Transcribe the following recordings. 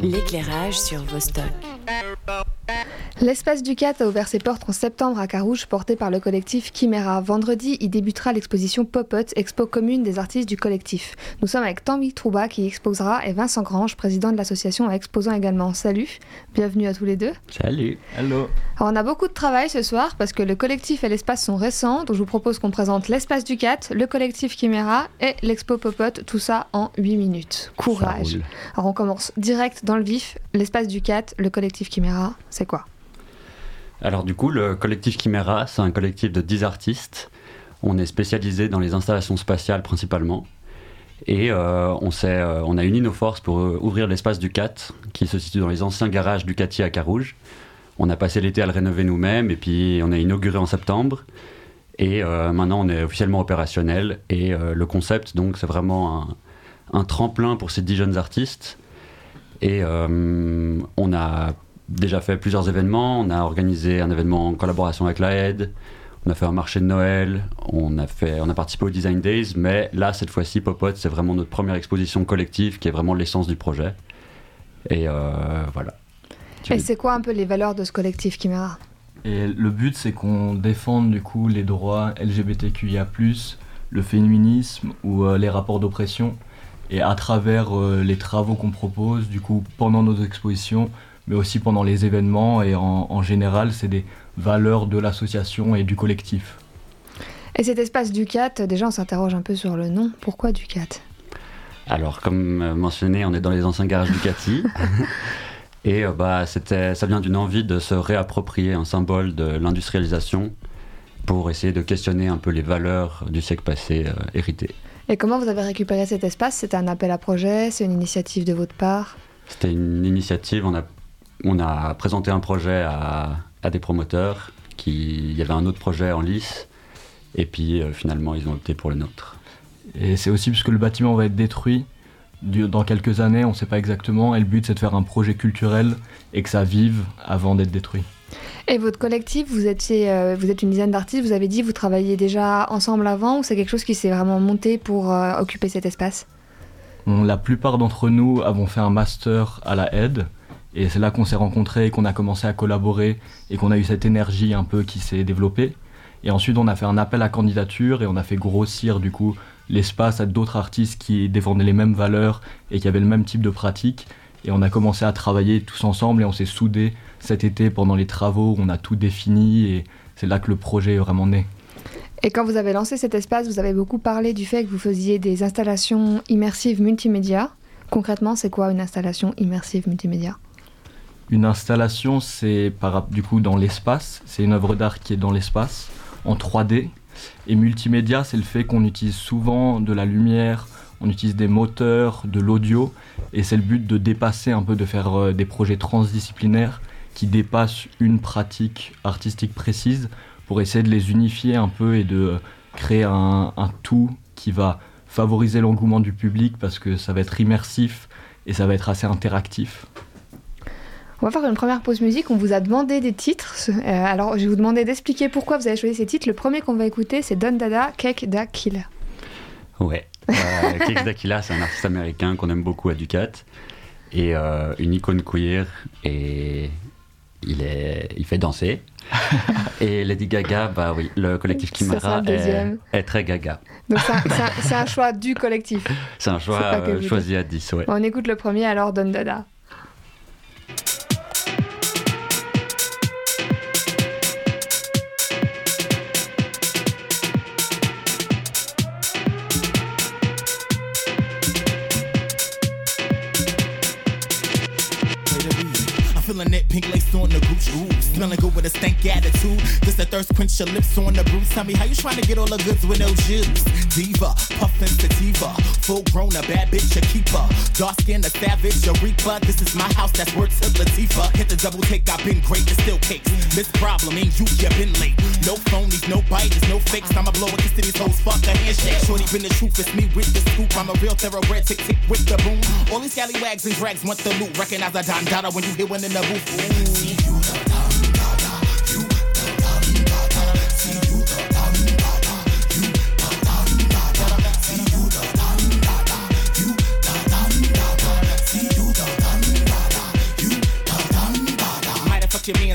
L'éclairage sur Vostok. L'espace du CAT a ouvert ses portes en septembre à Carouge, porté par le collectif Chimera. Vendredi, il débutera l'exposition Pop-Up, expo commune des artistes du collectif. Nous sommes avec Tanguy Trouba qui exposera et Vincent Grange, président de l'association, exposant également. Salut, bienvenue à tous les deux. Salut. Hello. Alors on a beaucoup de travail ce soir parce que le collectif et l'espace sont récents, donc je vous propose qu'on présente l'espace du CAT, le collectif Chimera et l'expo Pop-Up, tout ça en 8 minutes. Courage. Alors on commence direct dans le vif. L'espace du CAT, le collectif Chimera, c'est quoi? Alors du coup, le collectif Chimera, c'est un collectif de 10 artistes. On est spécialisé dans les installations spatiales principalement. Et euh, on, euh, on, a uni nos forces pour euh, ouvrir l'espace du CAT, qui se situe dans les anciens garages du CATI à Carouge. On a passé l'été à le rénover nous-mêmes, et puis on a inauguré en septembre. Et maintenant, on est officiellement opérationnel. Et le concept, donc, c'est vraiment un, un, tremplin pour ces 10 jeunes artistes. Et on a déjà fait plusieurs événements. On a organisé un événement en collaboration avec la Aide. On a fait un marché de Noël. On a, fait, on a participé au Design Days. Mais là, cette fois-ci, Popot, c'est vraiment notre première exposition collective qui est vraiment l'essence du projet. Et euh, voilà. Et c'est quoi un peu les valeurs de ce collectif Chimera Et le but, c'est qu'on défende du coup les droits LGBTQIA+, le féminisme ou euh, les rapports d'oppression. Et à travers euh, les travaux qu'on propose, du coup, pendant nos expositions, mais aussi pendant les événements et en, général, c'est des valeurs de l'association et du collectif. Et cet espace Ducat, déjà on s'interroge un peu sur le nom. Pourquoi Ducat? Alors, comme mentionné, on est dans les anciens garages Ducati. et euh, bah, ça vient d'une envie de se réapproprier un symbole de l'industrialisation pour essayer de questionner un peu les valeurs du siècle passé euh, héritées. Et comment vous avez récupéré cet espace? C'était un appel à projet? C'est une initiative de votre part? C'était une initiative. On a on a présenté un projet à, des promoteurs. Qui, il y avait un autre projet en lice. Et puis euh, finalement, ils ont opté pour le nôtre. Et c'est aussi parce que le bâtiment va être détruit dans quelques années, on ne sait pas exactement. Et le but, c'est de faire un projet culturel et que ça vive avant d'être détruit. Et votre collectif, vous, étiez, euh, vous êtes une dizaine d'artistes, vous avez dit, vous travailliez déjà ensemble avant ou c'est quelque chose qui s'est vraiment monté pour euh, occuper cet espace? La plupart d'entre nous avons fait un master à la aide. Et c'est là qu'on s'est rencontrés, qu'on a commencé à collaborer et qu'on a eu cette énergie un peu qui s'est développée. Et ensuite, on a fait un appel à candidature et on a fait grossir du coup l'espace à d'autres artistes qui défendaient les mêmes valeurs et qui avaient le même type de pratique. Et on a commencé à travailler tous ensemble et on s'est soudés cet été pendant les travaux. On a tout défini et c'est là que le projet est vraiment né. Et quand vous avez lancé cet espace, vous avez beaucoup parlé du fait que vous faisiez des installations immersives multimédia. Concrètement, c'est quoi une installation immersive multimédia? Une installation, c'est du coup dans l'espace. C'est une œuvre d'art qui est dans l'espace, en 3D. Et multimédia, c'est le fait qu'on utilise souvent de la lumière, on utilise des moteurs, de l'audio. Et c'est le but de dépasser un peu, de faire euh, des projets transdisciplinaires qui dépassent une pratique artistique précise pour essayer de les unifier un peu et de euh, créer un tout qui va favoriser l'engouement du public parce que ça va être immersif et ça va être assez interactif. On va faire une première pause musique. On vous a demandé des titres. Euh, alors, je vais vous demander d'expliquer pourquoi vous avez choisi ces titres. Le premier qu'on va écouter, c'est Don Dada, Cake Killer. Ouais. Euh, Cake Dakila, c'est un artiste américain qu'on aime beaucoup à Ducat. Et euh, une icône queer. Et il, est, il fait danser. et Lady Gaga, bah oui, le collectif Kimara est, est, très gaga. Donc c'est un, choix du collectif. C'est un choix choisi à 10, ouais. on écoute le premier alors, Don Dada. Lace on the Gucci. Ooh, smelling good with a stank attitude. Just a thirst quench your lips on the bruise. Tell me how you trying to get all the goods with no juice. Diva, puffin' sativa. Full grown, a bad bitch, a keeper. Dark skin, a savage, a reaper. This is my house, that's worth to Latifah. Hit the double take, I've been great, it's still cakes. This problem ain't you, you been late. No phonies, no biters, no fakes. I'ma blow a kiss to these hoes, fuck a handshake. Shorty been the truth, it's me with the scoop. I'm a real thoroughbred, tick tick with the boom. All these scallywags and drags want the loot. Recognize a Don Dada when you hear one in the booth. See. you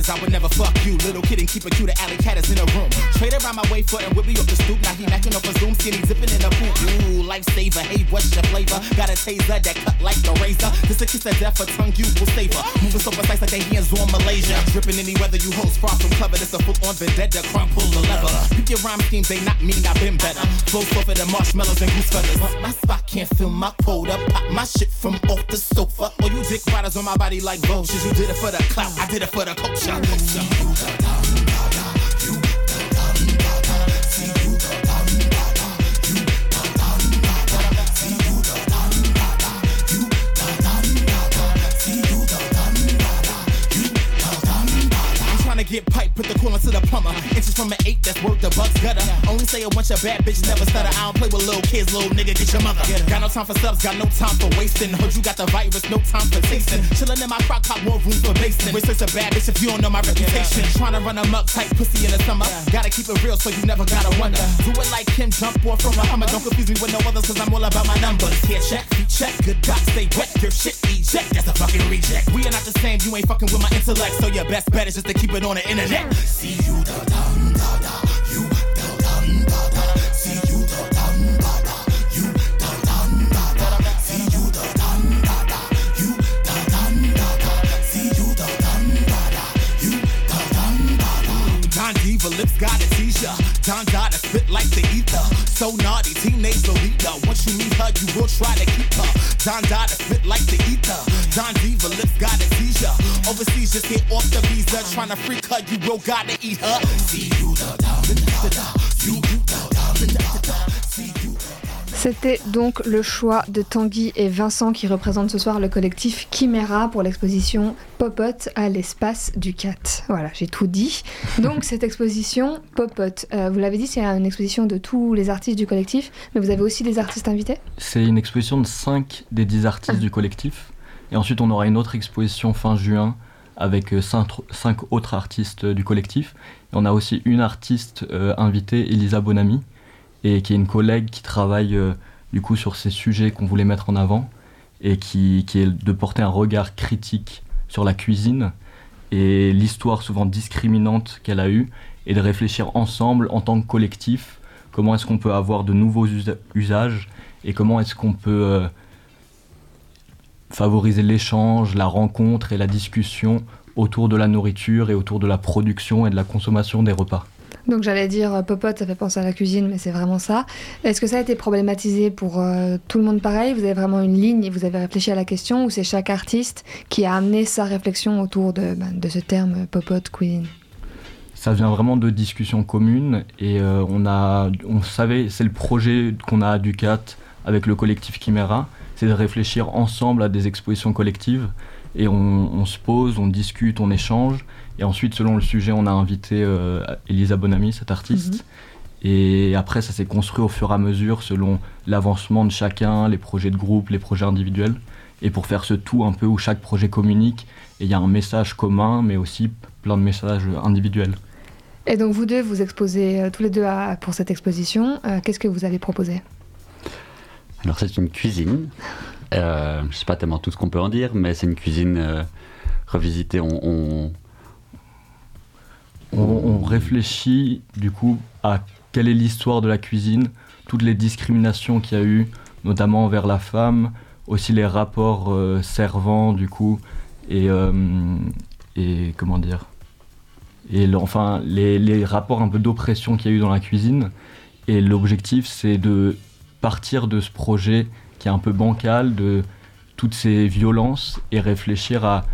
I would never fuck you. Little kid and keep it cute, the alley cat is in a room. Trade around my way foot and whip me up the stoop. Now he knocking up a zoom, skinny dipping in the pool. Ooh, lifesaver, hey, what's your flavor? Got a taser that cut like the razor. This a kiss of death, a tongue you will savor. Moving so precise like they hands on Malaysia. Dripping any weather you host, far from clever. This a full on vendetta, crumb pull the lever. Pick your rhyme schemes, they not mean I've been better. Flow softer than marshmallows and goose feathers. My spot can't fill my quota. Pop my shit from off the sofa. Or you dick riders on my body like vultures. You did it for the clout, I did it for the culture. Alexa. From an eight, that's worth the bucks gutter. Only say a bunch of bad bitch never stutter. I don't play with little kids, little nigga, get your mother. Got no time for subs, got no time for wasting. Heard you got the virus, no time for tasting. Chillin' in my crock pot, more room for basting. Research a bad bitch if you don't know my reputation. Trying to run amok, tight pussy in the summer. Gotta keep it real so you never gotta wonder. Do it like Kim, jump off from a Hummer. Don't confuse me with no others, cause I'm all about my numbers. Here, check, feet check, good God, stay wet. Your shit eject, that's a fucking reject. We are not the same, you ain't fucking with my intellect. So your best bet is just to keep it on the internet. See you da Diva lips got a seizure. Don Dada spit like the ether. So naughty, teenage Lolita. Once you meet her, you will try to keep her. Don Dada spit like the ether. Don Diva lips gotta a seizure. Overseas, just get off the visa. Trying to freak her, you will gotta eat her. See you da da da da. You da da da da. C'était donc le choix de Tanguy et Vincent qui représentent ce soir le collectif Chimera pour l'exposition Popote à l'espace du CAT. Voilà, j'ai tout dit. Donc cette exposition Popote, euh, vous l'avez dit, c'est une exposition de tous les artistes du collectif, mais vous avez aussi des artistes invités? C'est une exposition de 5 des 10 artistes du collectif. Et ensuite, on aura une autre exposition fin juin avec 5 autres artistes du collectif. Et on a aussi une artiste euh, invitée, Elisa Bonami, et qui est une collègue qui travaille euh, du coup sur ces sujets qu'on voulait mettre en avant et qui, est de porter un regard critique sur la cuisine et l'histoire souvent discriminante qu'elle a eue et de réfléchir ensemble en tant que collectif comment est-ce qu'on peut avoir de nouveaux usa usages et comment est-ce qu'on peut euh, favoriser l'échange, la rencontre et la discussion autour de la nourriture et autour de la production et de la consommation des repas. Donc j'allais dire euh, popote, ça fait penser à la cuisine, mais c'est vraiment ça. Est-ce que ça a été problématisé pour euh, tout le monde pareil? Vous avez vraiment une ligne et vous avez réfléchi à la question ou c'est chaque artiste qui a amené sa réflexion autour de, ben, ce terme euh, popote, cuisine ça vient vraiment de discussions communes et on, a, on savait, c'est le projet qu'on a à Ducat avec le collectif Chimera, c'est de réfléchir ensemble à des expositions collectives et on, se pose, on discute, on échange et ensuite selon le sujet on a invité euh, Elisa Bonami, cette artiste. Mm -hmm. Et après ça s'est construit au fur et à mesure selon l'avancement de chacun, les projets de groupe, les projets individuels et pour faire ce tout un peu où chaque projet communique et il y a un message commun mais aussi plein de messages individuels. Et donc vous deux, vous exposez euh, tous les deux à, pour cette exposition. Euh, Qu'est-ce que vous avez proposé? Alors c'est une cuisine. Euh, je ne sais pas tellement tout ce qu'on peut en dire, mais c'est une cuisine euh, revisitée. On, on... On, réfléchit du coup à quelle est l'histoire de la cuisine, toutes les discriminations qu'il y a eu, notamment envers la femme, aussi les rapports euh, servants du coup, et, euh, comment dire et enfin les, les, rapports un peu d'oppression qu'il y a eu dans la cuisine. Et l'objectif, c'est de partir de ce projet qui est un peu bancal, de toutes ces violences, et réfléchir à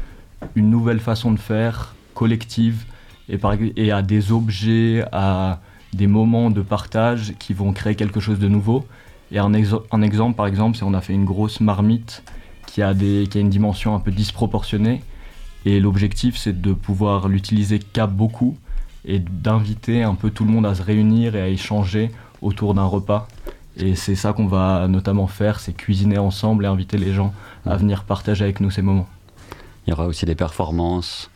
une nouvelle façon de faire, collective, et, à des objets, à des moments de partage qui vont créer quelque chose de nouveau. Et un exemple, par exemple, c'est on a fait une grosse marmite qui a, des, qui a une dimension un peu disproportionnée et l'objectif, c'est de pouvoir l'utiliser qu'à beaucoup et d'inviter un peu tout le monde à se réunir et à échanger autour d'un repas. Et c'est ça qu'on va notamment faire, c'est cuisiner ensemble et inviter les gens à venir partager avec nous ces moments. Il y aura aussi des performances,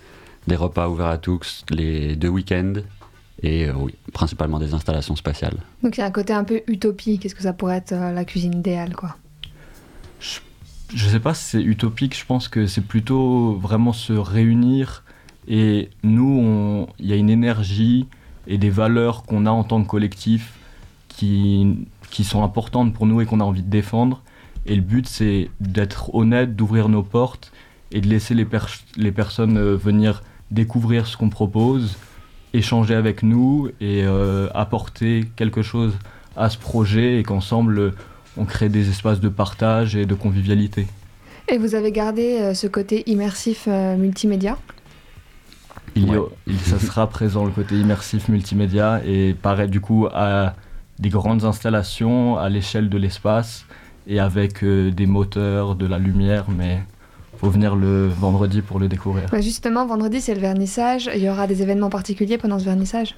des repas ouverts à tous les deux week-ends et euh, oui, principalement des installations spatiales. Donc il y a un côté un peu utopique, est-ce que ça pourrait être euh, la cuisine idéale quoi? Je sais pas si c'est utopique, je pense que c'est plutôt vraiment se réunir Et nous, il y a une énergie et des valeurs qu'on a en tant que collectif qui, qui sont importantes pour nous et qu'on a envie de défendre. Et le but, c'est d'être honnête, d'ouvrir nos portes et de laisser les, les personnes euh, venir découvrir ce qu'on propose, échanger avec nous et euh, apporter quelque chose à ce projet et qu'ensemble, on crée des espaces de partage et de convivialité. Et vous avez gardé euh, ce côté immersif multimédia? Il, ça sera présent le côté immersif multimédia et pareil du coup à des grandes installations à l'échelle de l'espace et avec euh, des moteurs, de la lumière, mais faut venir le vendredi pour le découvrir. Bah, justement, vendredi c'est le vernissage. Il y aura des événements particuliers pendant ce vernissage?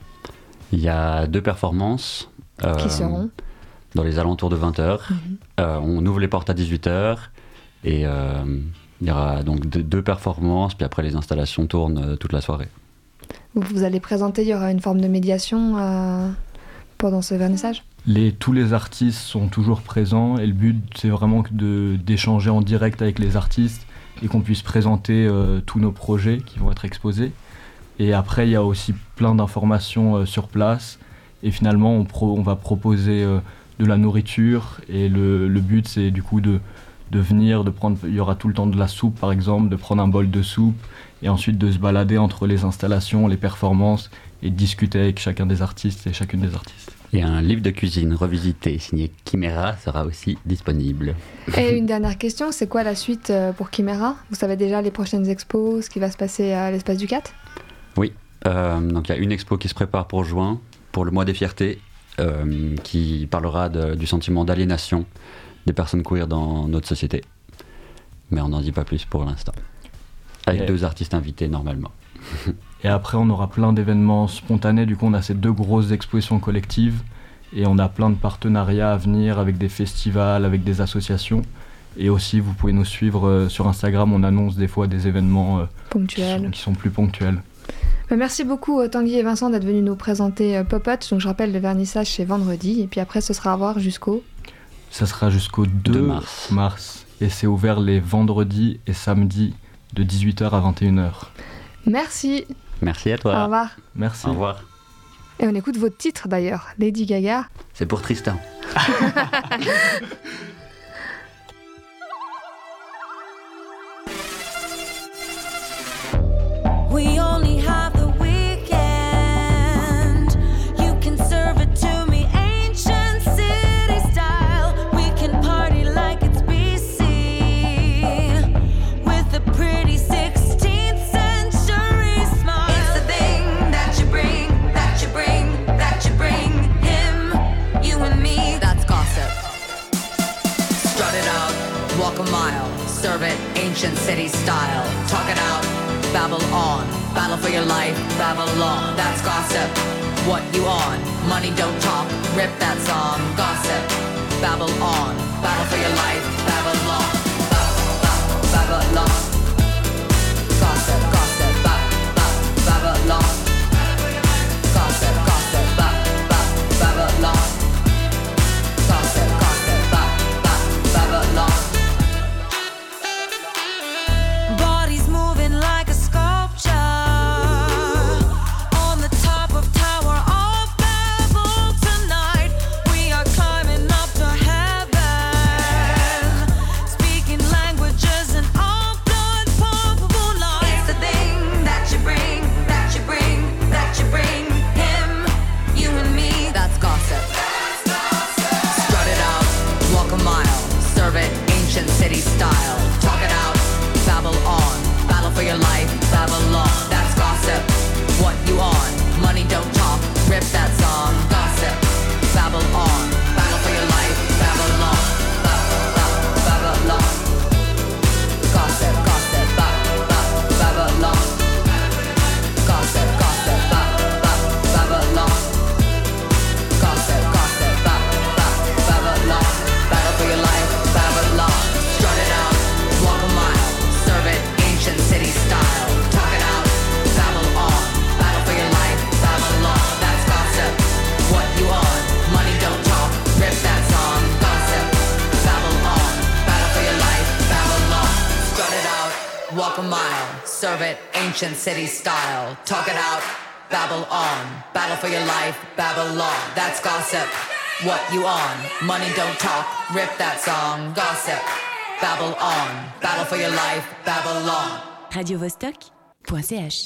Il y a deux performances. Euh, Qui seront? Dans les alentours de 20h. Mhm. Euh, on ouvre les portes à 18h et il y aura donc deux performances, puis après les installations tournent toute la soirée. Vous allez présenter, il y aura une forme de médiation pendant ce vernissage? Les, tous les artistes sont toujours présents et le but c'est vraiment d'échanger en direct avec les artistes et qu'on puisse présenter euh, tous nos projets qui vont être exposés. Et après il y a aussi plein d'informations euh, sur place et finalement on, va proposer euh, de la nourriture et le, le but c'est du coup de, de venir, de prendre, il y aura tout le temps de la soupe par exemple, de prendre un bol de soupe et ensuite de se balader entre les installations, les performances et de discuter avec chacun des artistes et chacune des artistes. Et un livre de cuisine revisité signé Chimera sera aussi disponible. Et une dernière question, c'est quoi la suite euh, pour Chimera Vous savez déjà les prochaines expos, ce qui va se passer à l'espace du 4 Oui, euh, donc il y a une expo qui se prépare pour juin, pour le mois des fiertés, euh, qui parlera du sentiment d'aliénation des personnes queer dans notre société. Mais on n'en dit pas plus pour l'instant. Avec deux artistes invités normalement. Et après, on aura plein d'événements spontanés. Du coup, on a ces deux grosses expositions collectives. Et on a plein de partenariats à venir avec des festivals, avec des associations. Et aussi, vous pouvez nous suivre euh, sur Instagram. On annonce des fois des événements euh, ponctuels. Qui, sont, plus ponctuels. Bah, merci beaucoup euh, Tanguy et Vincent d'être venus nous présenter Popot. Donc je rappelle, le vernissage c'est vendredi. Et puis après, ce sera à voir jusqu'au... Ça sera jusqu'au 2 mars. mars. Et c'est ouvert les vendredis et samedis de 18h à 21h. Merci. Merci à toi. Au revoir. Merci. Au revoir. Et on écoute votre titre d'ailleurs, Lady Gaga. C'est pour Tristan. Gossip. Babble on. Battle for your life, it ancient city style. Talk it out, babble on. Battle for your life, Babylon. That's gossip. What you on? Money don't talk. Rip that song. Gossip. Babble on. Battle for your life, Babylon. radiovostok.ch